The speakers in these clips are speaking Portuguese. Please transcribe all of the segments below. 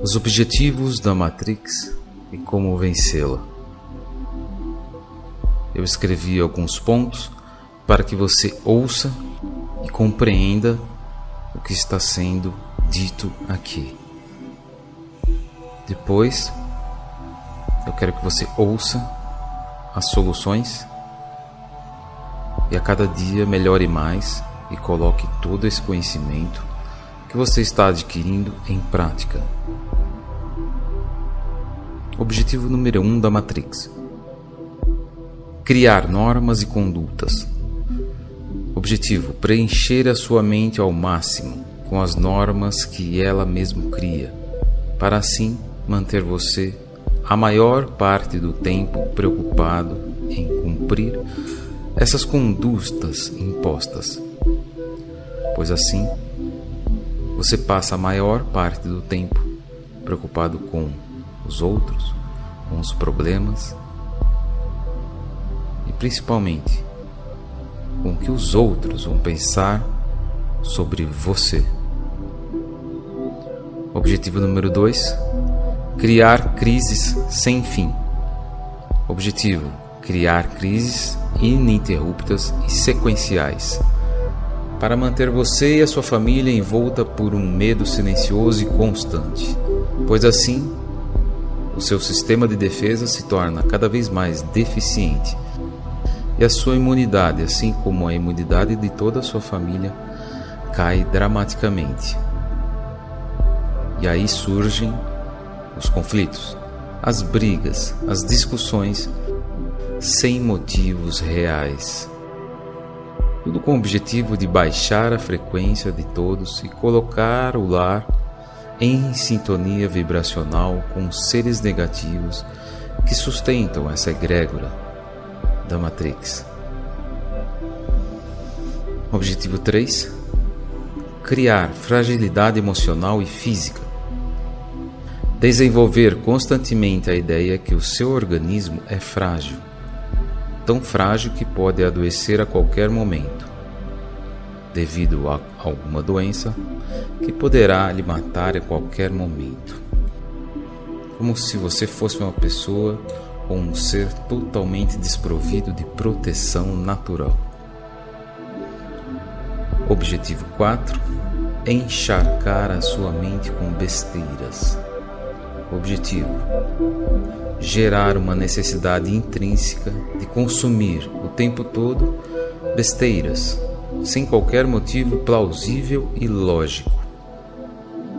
Os objetivos da Matrix e como vencê-la. Eu escrevi alguns pontos para que você ouça e compreenda o que está sendo dito aqui. Depois, eu quero que você ouça as soluções e a cada dia melhore mais e coloque todo esse conhecimento que você está adquirindo em prática. Objetivo número 1 um da Matrix: Criar normas e condutas. Objetivo: preencher a sua mente ao máximo com as normas que ela mesma cria, para assim manter você a maior parte do tempo preocupado em cumprir essas condutas impostas, pois assim você passa a maior parte do tempo preocupado com os outros, com os problemas e principalmente com o que os outros vão pensar sobre você. Objetivo número 2: criar crises sem fim. Objetivo: criar crises ininterruptas e sequenciais para manter você e a sua família envolta por um medo silencioso e constante, pois assim o seu sistema de defesa se torna cada vez mais deficiente e a sua imunidade, assim como a imunidade de toda a sua família, cai dramaticamente. E aí surgem os conflitos, as brigas, as discussões sem motivos reais. Tudo com o objetivo de baixar a frequência de todos e colocar o lar em sintonia vibracional com seres negativos que sustentam essa egrégora da Matrix. Objetivo 3: Criar fragilidade emocional e física. Desenvolver constantemente a ideia que o seu organismo é frágil, tão frágil que pode adoecer a qualquer momento, devido a alguma doença que poderá lhe matar a qualquer momento. Como se você fosse uma pessoa ou um ser totalmente desprovido de proteção natural. Objetivo 4: encharcar a sua mente com besteiras. Objetivo: gerar uma necessidade intrínseca de consumir o tempo todo besteiras, sem qualquer motivo plausível e lógico,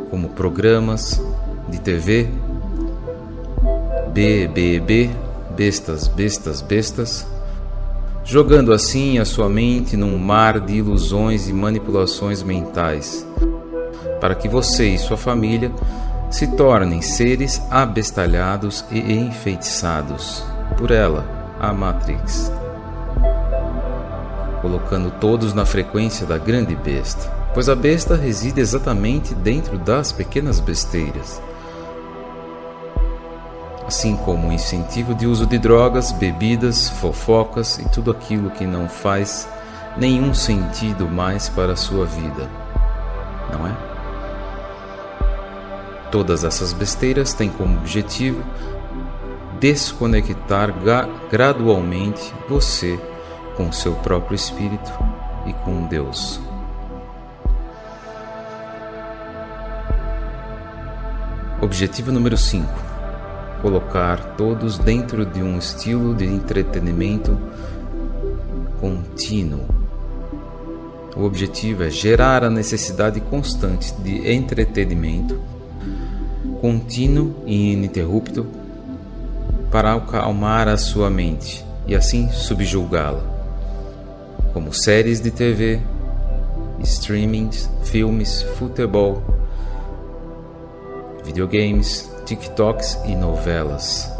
como programas de TV, BBB, bestas, bestas, bestas, jogando assim a sua mente num mar de ilusões e manipulações mentais, para que você e sua família se tornem seres abestalhados e enfeitiçados por ela, a Matrix, colocando todos na frequência da grande besta, pois a besta reside exatamente dentro das pequenas besteiras. Assim como o incentivo de uso de drogas, bebidas, fofocas e tudo aquilo que não faz nenhum sentido mais para a sua vida, não é? Todas essas besteiras têm como objetivo desconectar gradualmente você com seu próprio espírito e com Deus. Objetivo número 5: colocar todos dentro de um estilo de entretenimento contínuo. O objetivo é gerar a necessidade constante de entretenimento contínuo e ininterrupto para acalmar a sua mente e assim subjulgá-la, como séries de TV, streamings, filmes, futebol, videogames, TikToks e novelas,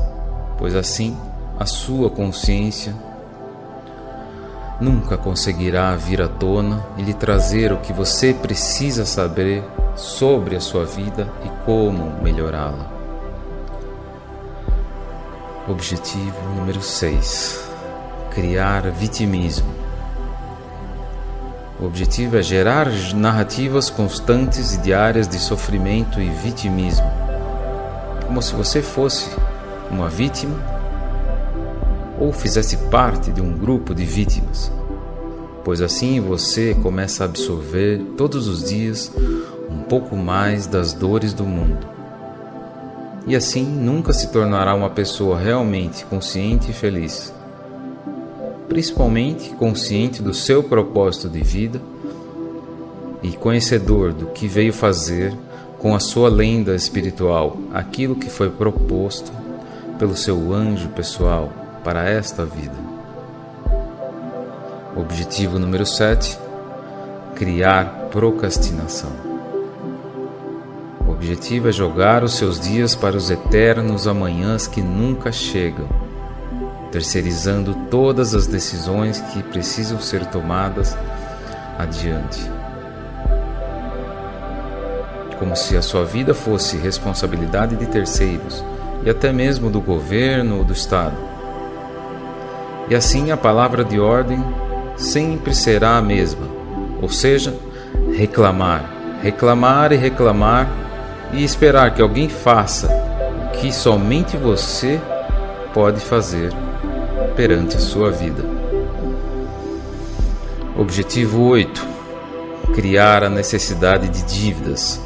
pois assim a sua consciência nunca conseguirá vir à tona e lhe trazer o que você precisa saber sobre a sua vida e como melhorá-la. Objetivo número 6: Criar vitimismo. O objetivo é gerar narrativas constantes e diárias de sofrimento e vitimismo, como se você fosse uma vítima ou fizesse parte de um grupo de vítimas, pois assim você começa a absorver todos os dias pouco mais das dores do mundo. E assim nunca se tornará uma pessoa realmente consciente e feliz principalmente consciente do seu propósito de vida e conhecedor do que veio fazer com a sua lenda espiritual, aquilo que foi proposto pelo seu anjo pessoal para esta vida. Objetivo número 7: criar procrastinação. Objetivo é jogar os seus dias para os eternos amanhãs que nunca chegam terceirizando todas as decisões que precisam ser tomadas adiante. Como se a sua vida fosse responsabilidade de terceiros e até mesmo do governo ou do Estado. E assim a palavra de ordem sempre será a mesma, ou seja, reclamar, reclamar e reclamar e esperar que alguém faça o que somente você pode fazer perante a sua vida. Objetivo 8: Criar a necessidade de dívidas.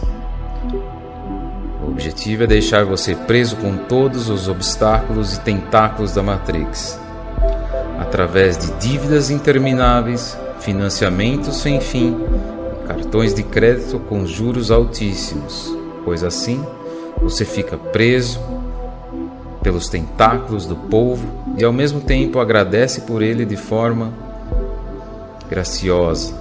O objetivo é deixar você preso com todos os obstáculos e tentáculos da Matrix, através de dívidas intermináveis, financiamentos sem fim, cartões de crédito com juros altíssimos, pois assim você fica preso pelos tentáculos do povo e ao mesmo tempo agradece por ele de forma graciosa,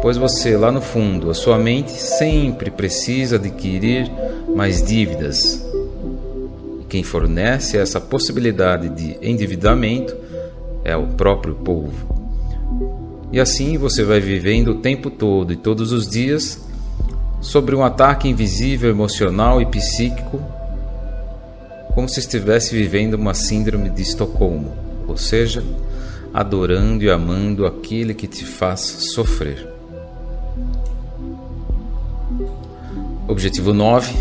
pois você lá no fundo, a sua mente sempre precisa adquirir mais dívidas. E quem fornece essa possibilidade de endividamento é o próprio povo. E assim você vai vivendo o tempo todo e todos os dias sobre um ataque invisível emocional e psíquico como se estivesse vivendo uma síndrome de Estocolmo, ou seja, adorando e amando aquele que te faz sofrer. Objetivo 9: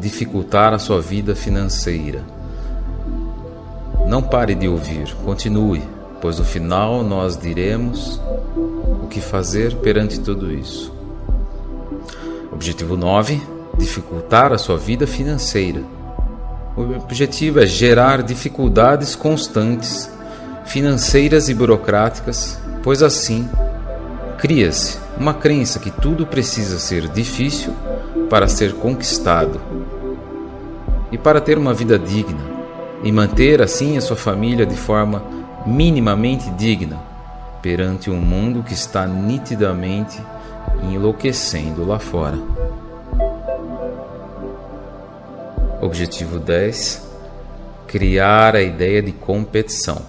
dificultar a sua vida financeira. Não pare de ouvir, continue, pois no final nós diremos o que fazer perante tudo isso. Objetivo 9: dificultar a sua vida financeira. O objetivo é gerar dificuldades constantes, financeiras e burocráticas, pois assim cria-se uma crença que tudo precisa ser difícil para ser conquistado e para ter uma vida digna e manter assim a sua família de forma minimamente digna perante um mundo que está nitidamente enlouquecendo lá fora. Objetivo 10: Criar a ideia de competição.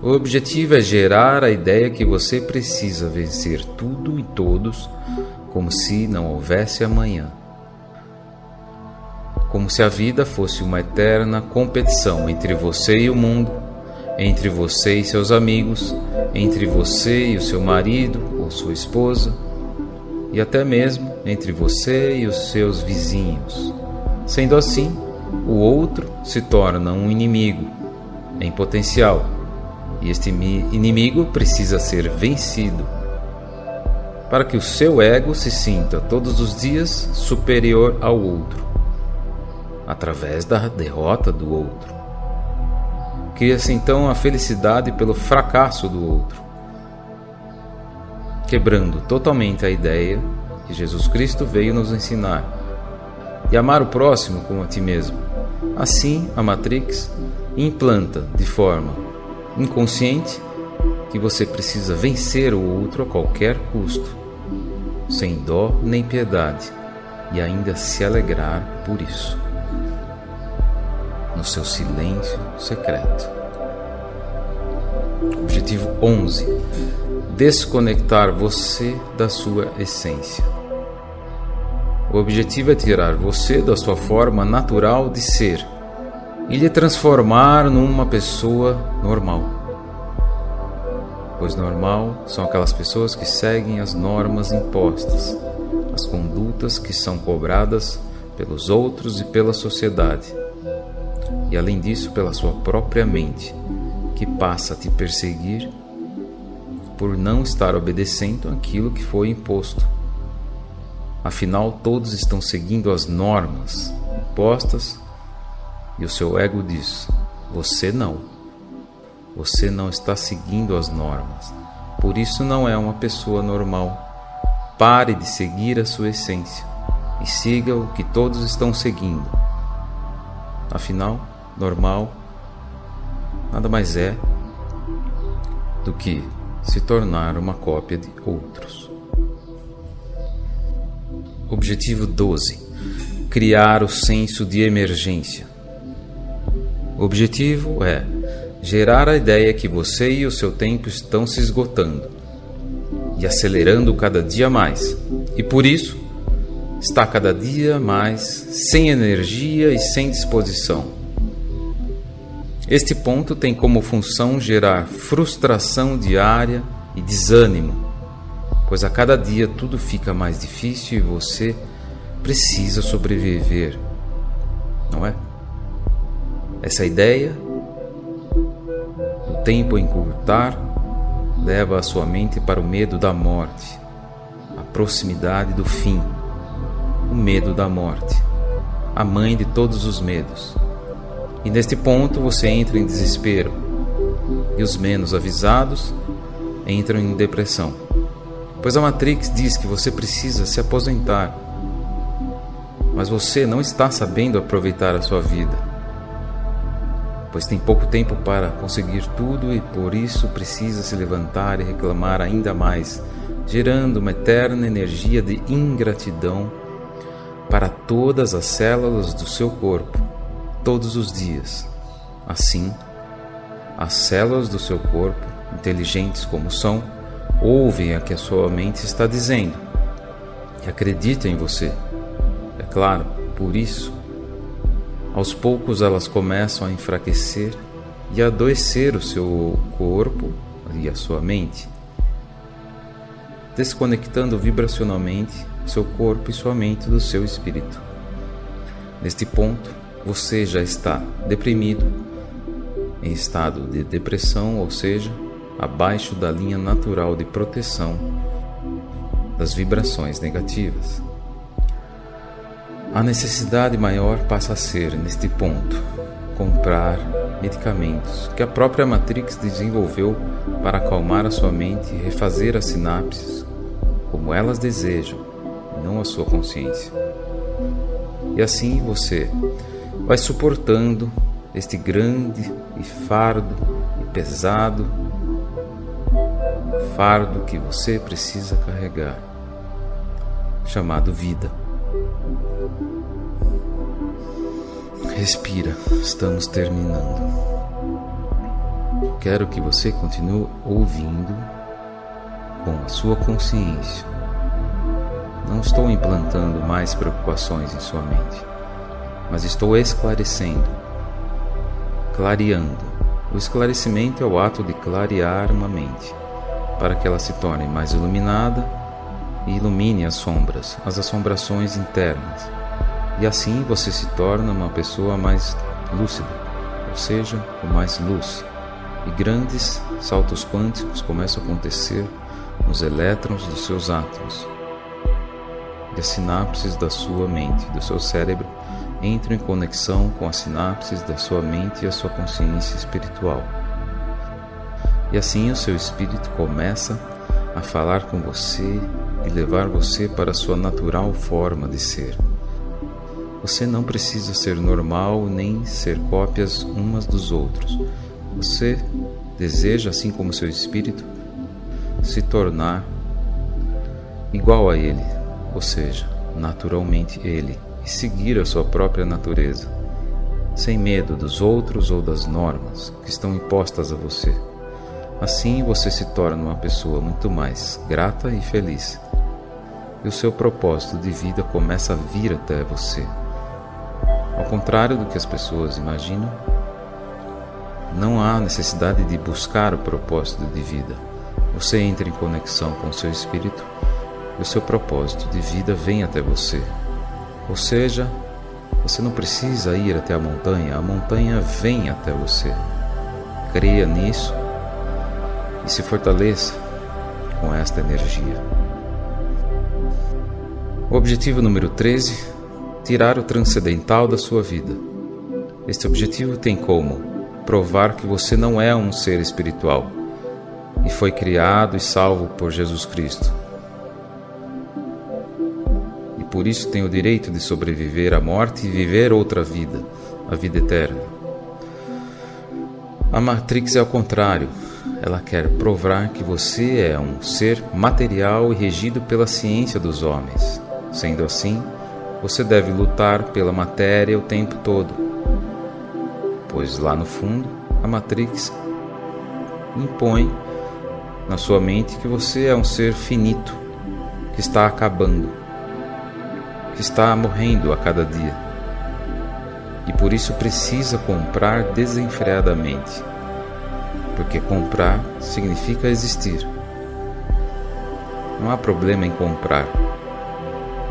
O objetivo é gerar a ideia que você precisa vencer tudo e todos como se não houvesse amanhã. Como se a vida fosse uma eterna competição entre você e o mundo, entre você e seus amigos, entre você e o seu marido ou sua esposa, e até mesmo entre você e os seus vizinhos. Sendo assim, o outro se torna um inimigo em potencial, e este inimigo precisa ser vencido para que o seu ego se sinta todos os dias superior ao outro, através da derrota do outro. Cria-se então a felicidade pelo fracasso do outro, quebrando totalmente a ideia que Jesus Cristo veio nos ensinar e amar o próximo como a ti mesmo. Assim, a Matrix implanta de forma inconsciente que você precisa vencer o outro a qualquer custo, sem dó nem piedade, e ainda se alegrar por isso, no seu silêncio secreto. Objetivo 11: desconectar você da sua essência. O objetivo é tirar você da sua forma natural de ser e lhe transformar numa pessoa normal. pois normal são aquelas pessoas que seguem as normas impostas, as condutas que são cobradas pelos outros e pela sociedade, e além disso, pela sua própria mente, que passa a te perseguir por não estar obedecendo aquilo que foi imposto. Afinal, todos estão seguindo as normas impostas e o seu ego diz: você não. Você não está seguindo as normas. Por isso não é uma pessoa normal. Pare de seguir a sua essência e siga o que todos estão seguindo. Afinal, normal nada mais é do que se tornar uma cópia de outros. Objetivo 12: Criar o senso de emergência. O objetivo é gerar a ideia que você e o seu tempo estão se esgotando e acelerando cada dia mais, e por isso está cada dia mais sem energia e sem disposição. Este ponto tem como função gerar frustração diária e desânimo, pois a cada dia tudo fica mais difícil e você precisa sobreviver, não é? Essa ideia do tempo encurtar leva a sua mente para o medo da morte, a proximidade do fim, o medo da morte, a mãe de todos os medos. E neste ponto você entra em desespero, e os menos avisados entram em depressão, pois a Matrix diz que você precisa se aposentar, mas você não está sabendo aproveitar a sua vida. Pois tem pouco tempo para conseguir tudo e por isso precisa se levantar e reclamar ainda mais, gerando uma eterna energia de ingratidão para todas as células do seu corpo, todos os dias. Assim, as células do seu corpo, inteligentes como são, ouvem a que a sua mente está dizendo e acreditam em você. É claro, por isso aos poucos elas começam a enfraquecer e adoecer o seu corpo e a sua mente, desconectando vibracionalmente seu corpo e sua mente do seu espírito. Neste ponto, você já está deprimido, em estado de depressão, ou seja, abaixo da linha natural de proteção das vibrações negativas. A necessidade maior passa a ser, neste ponto, comprar medicamentos que a própria Matrix desenvolveu para acalmar a sua mente e refazer as sinapses como elas desejam, não a sua consciência. E assim você vai suportando este grande e fardo e pesado fardo que você precisa carregar, chamado vida. Respira, estamos terminando. Quero que você continue ouvindo com a sua consciência. Não estou implantando mais preocupações em sua mente, mas estou esclarecendo, clareando. O esclarecimento é o ato de clarear uma mente, para que ela se torne mais iluminada e ilumine as sombras, as assombrações internas e assim você se torna uma pessoa mais lúcida, ou seja, com mais luz. E grandes saltos quânticos começam a acontecer nos elétrons dos seus átomos. E as sinapses da sua mente, do seu cérebro, entram em conexão com as sinapses da sua mente e a sua consciência espiritual. E assim o seu espírito começa a falar com você e levar você para a sua natural forma de ser. Você não precisa ser normal nem ser cópias umas dos outros. Você deseja, assim como seu espírito, se tornar igual a ele, ou seja, naturalmente ele, e seguir a sua própria natureza, sem medo dos outros ou das normas que estão impostas a você. Assim você se torna uma pessoa muito mais grata e feliz. E o seu propósito de vida começa a vir até você. Ao contrário do que as pessoas imaginam, não há necessidade de buscar o propósito de vida, você entra em conexão com o seu espírito e o seu propósito de vida vem até você. Ou seja, você não precisa ir até a montanha, a montanha vem até você. Creia nisso e se fortaleça com esta energia. O objetivo número 13: tirar o transcendental da sua vida. Este objetivo tem como provar que você não é um ser espiritual e foi criado e salvo por Jesus Cristo. Por isso tem o direito de sobreviver à morte e viver outra vida, a vida eterna. A Matrix é ao contrário. Ela quer provar que você é um ser material e regido pela ciência dos homens. Sendo assim, você deve lutar pela matéria o tempo todo, pois lá no fundo a Matrix impõe na sua mente que você é um ser finito, que está acabando, está morrendo a cada dia e por isso precisa comprar desenfreadamente, porque comprar significa existir. Não há problema em comprar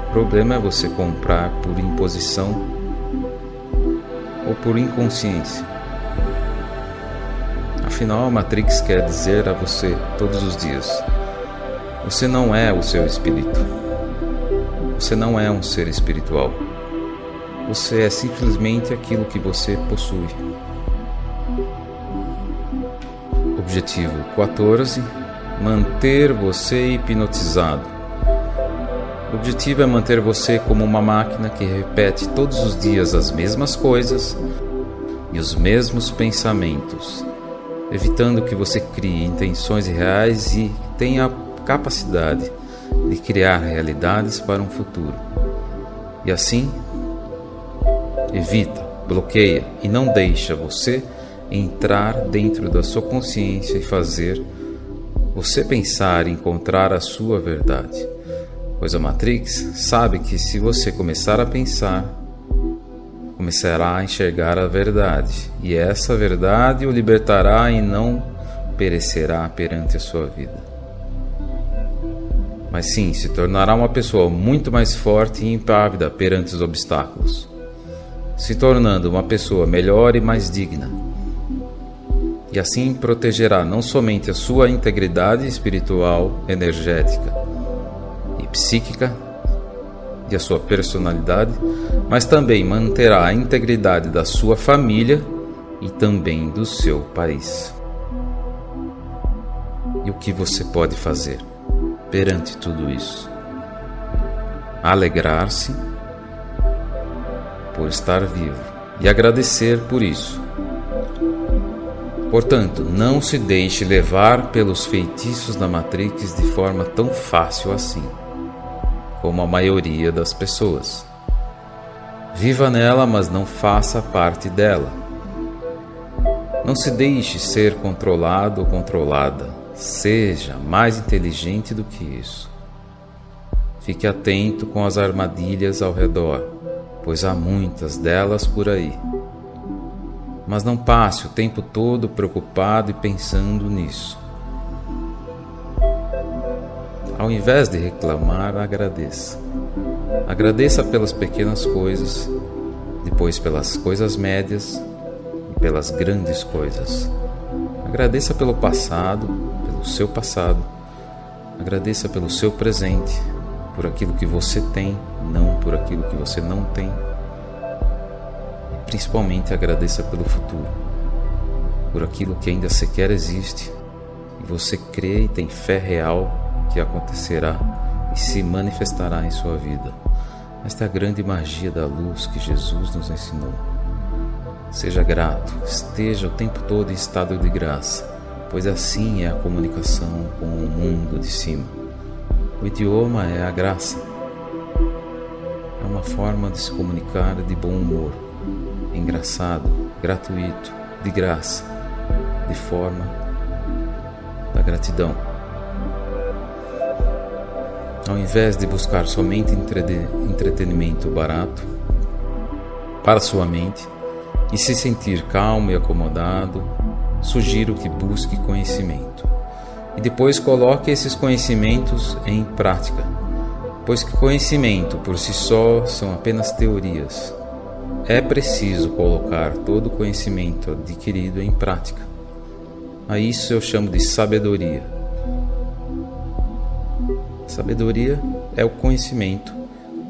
o problema é você comprar por imposição ou por inconsciência. Afinal, a Matrix quer dizer a você todos os dias: você não é o seu espírito. Você não é um ser espiritual. Você é simplesmente aquilo que você possui. Objetivo 14: manter você hipnotizado. O objetivo é manter você como uma máquina que repete todos os dias as mesmas coisas e os mesmos pensamentos, evitando que você crie intenções reais e tenha a capacidade de criar realidades para um futuro. E assim, evita, bloqueia e não deixa você entrar dentro da sua consciência e fazer você pensar e encontrar a sua verdade pois a Matrix sabe que se você começar a pensar, começará a enxergar a verdade, e essa verdade o libertará e não perecerá perante a sua vida. Mas sim, se tornará uma pessoa muito mais forte e impávida perante os obstáculos, se tornando uma pessoa melhor e mais digna. E assim protegerá não somente a sua integridade espiritual energética, psíquica e a sua personalidade, mas também manterá a integridade da sua família e também do seu país. E o que você pode fazer perante tudo isso? Alegrar-se por estar vivo e agradecer por isso. Portanto, não se deixe levar pelos feitiços da Matrix de forma tão fácil assim como a maioria das pessoas. Viva nela, mas não faça parte dela. Não se deixe ser controlado ou controlada. Seja mais inteligente do que isso. Fique atento com as armadilhas ao redor, pois há muitas delas por aí. Mas não passe o tempo todo preocupado e pensando nisso. Ao invés de reclamar, agradeça. Agradeça pelas pequenas coisas, depois pelas coisas médias e pelas grandes coisas. Agradeça pelo passado, seu passado. Agradeça pelo seu presente, por aquilo que você tem, não por aquilo que você não tem. E principalmente agradeça pelo futuro, por aquilo que ainda sequer existe e você crê e tem fé real que acontecerá e se manifestará em sua vida. Esta é a grande magia da luz que Jesus nos ensinou. Seja grato, esteja o tempo todo em estado de graça, pois assim é a comunicação com o mundo de cima. O idioma é a graça. É uma forma de se comunicar de bom humor, engraçado, gratuito, de graça, de forma da gratidão. Ao invés de buscar somente entretenimento barato para sua mente e se sentir calmo e acomodado, sugiro que busque conhecimento. e depois coloque esses conhecimentos em prática, pois que conhecimento por si só são apenas teorias. É preciso colocar todo o conhecimento adquirido em prática. A isso eu chamo de sabedoria. Sabedoria é o conhecimento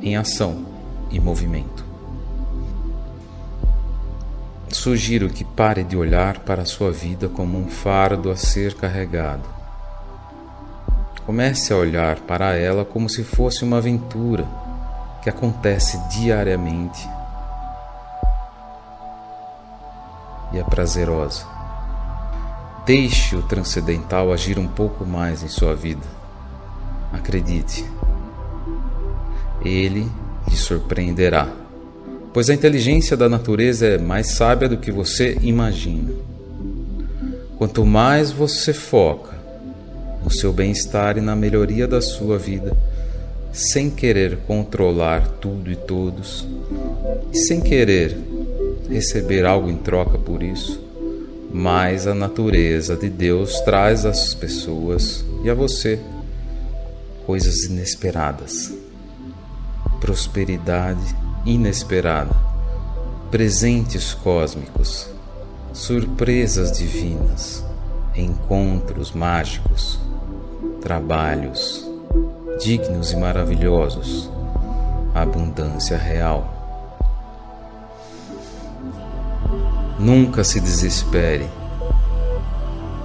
em ação e movimento. Sugiro que pare de olhar para a sua vida como um fardo a ser carregado. Comece a olhar para ela como se fosse uma aventura que acontece diariamente e é prazerosa. Deixe o transcendental agir um pouco mais em sua vida. Acredite, ele lhe surpreenderá, pois a inteligência da natureza é mais sábia do que você imagina. Quanto mais você foca no seu bem-estar e na melhoria da sua vida, sem querer controlar tudo e todos, e sem querer receber algo em troca por isso, mas a natureza de Deus traz às pessoas e a você coisas inesperadas, prosperidade inesperada, presentes cósmicos, surpresas divinas, encontros mágicos, trabalhos dignos e maravilhosos, abundância real Nunca se desespere,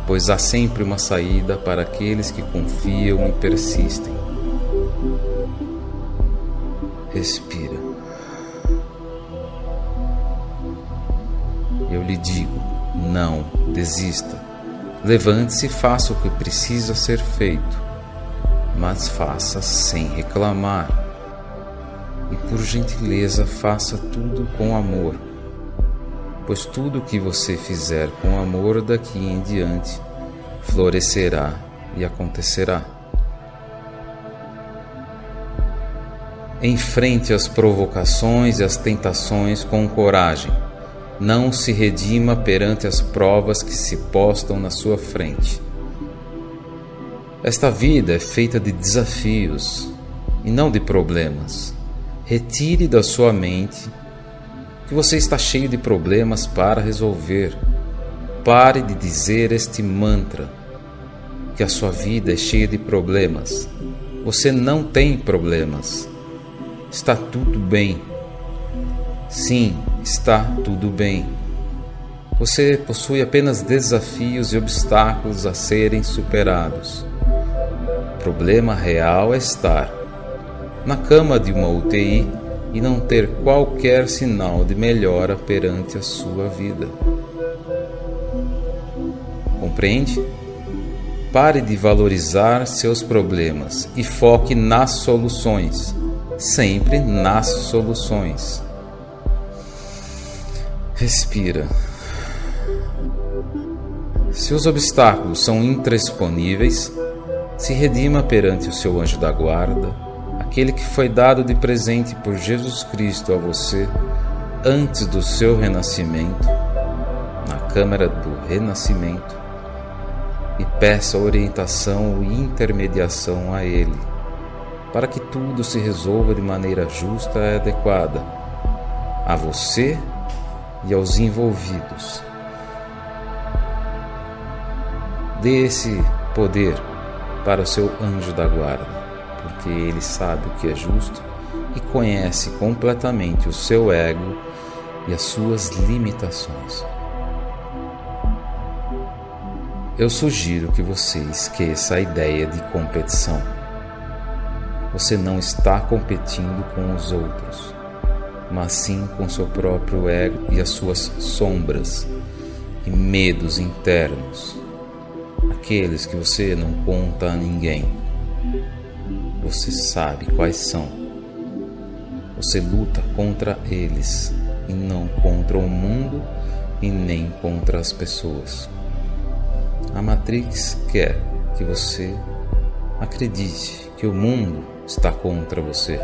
pois há sempre uma saída para aqueles que confiam e persistem. Respira. Eu lhe digo: não desista. Levante-se e faça o que precisa ser feito, mas faça sem reclamar. E por gentileza, faça tudo com amor pois tudo o que você fizer com amor daqui em diante florescerá e acontecerá. Enfrente as provocações e as tentações com coragem. Não se redima perante as provas que se postam na sua frente. Esta vida é feita de desafios e não de problemas. Retire da sua mente que você está cheio de problemas para resolver. Pare de dizer este mantra que a sua vida é cheia de problemas. Você não tem problemas. Está tudo bem. Sim, está tudo bem. Você possui apenas desafios e obstáculos a serem superados. O problema real é estar na cama de uma UTI e não ter qualquer sinal de melhora perante a sua vida. Compreende? Pare de valorizar seus problemas e foque nas soluções, sempre nas soluções. Respira. Se os obstáculos são intransponíveis, se redima perante o seu anjo da guarda aquele que foi dado de presente por Jesus Cristo a você antes do seu renascimento, na câmara do renascimento, e peça orientação e intermediação a Ele, para que tudo se resolva de maneira justa e adequada a você e aos envolvidos. Dê esse poder para o seu anjo da guarda porque ele sabe o que é justo e conhece completamente o seu ego e as suas limitações. Eu sugiro que você esqueça a ideia de competição. Você não está competindo com os outros, mas sim com seu próprio ego e as suas sombras e medos internos, aqueles que você não conta a ninguém você sabe quais são. Você luta contra eles e não contra o mundo e nem contra as pessoas. A Matrix quer que você acredite que o mundo está contra você,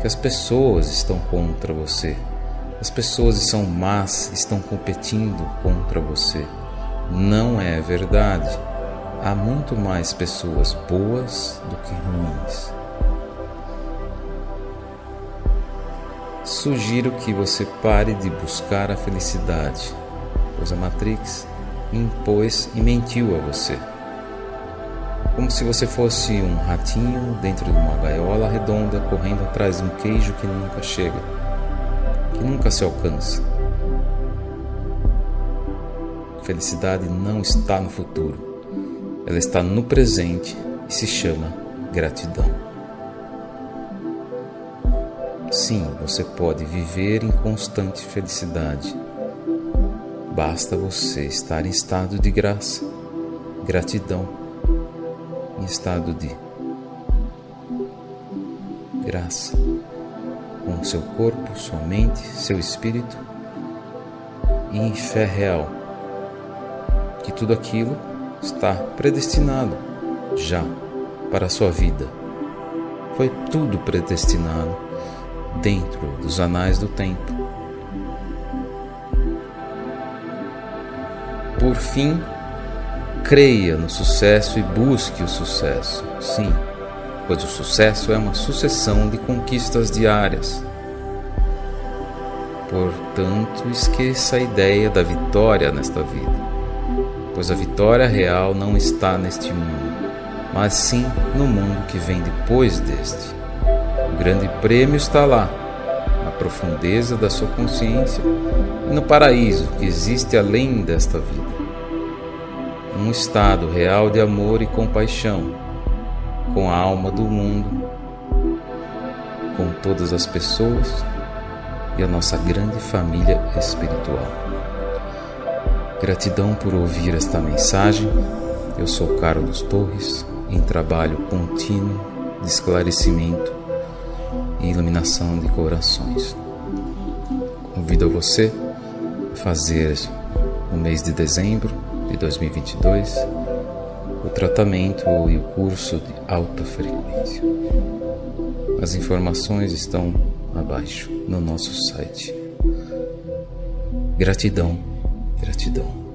que as pessoas estão contra você, as pessoas são más estão competindo contra você. Não é verdade. há muito mais pessoas boas do que ruins. Sugiro que você pare de buscar a felicidade, pois a Matrix impôs e mentiu a você. Como se você fosse um ratinho dentro de uma gaiola redonda correndo atrás de um queijo que nunca chega, que nunca se alcança. Felicidade não está no futuro, ela está no presente e se chama gratidão. Sim, você pode viver em constante felicidade. Basta você estar em estado de graça, gratidão, estado de graça, com seu corpo, sua mente, seu espírito e em fé real que tudo aquilo está predestinado já para a sua vida. Foi tudo predestinado dentro dos anais do tempo. Por fim, creia no sucesso e busque o sucesso. Sim, pois o sucesso é uma sucessão de conquistas diárias. Portanto, esqueça a ideia da vitória nesta vida pois a vitória real não está neste mundo, mas sim no mundo que vem depois deste. O grande prêmio está lá, na profundeza da sua consciência e no paraíso que existe além desta vida. Um estado real de amor e compaixão com a alma do mundo, com todas as pessoas e a nossa grande família espiritual. Gratidão por ouvir esta mensagem. Eu sou Carlos Torres, em trabalho contínuo de esclarecimento e iluminação de corações. Convido você a fazer no mês de dezembro de 2022 o tratamento e o curso de alta frequência. As informações estão abaixo no nosso site. Gratidão Gratidão.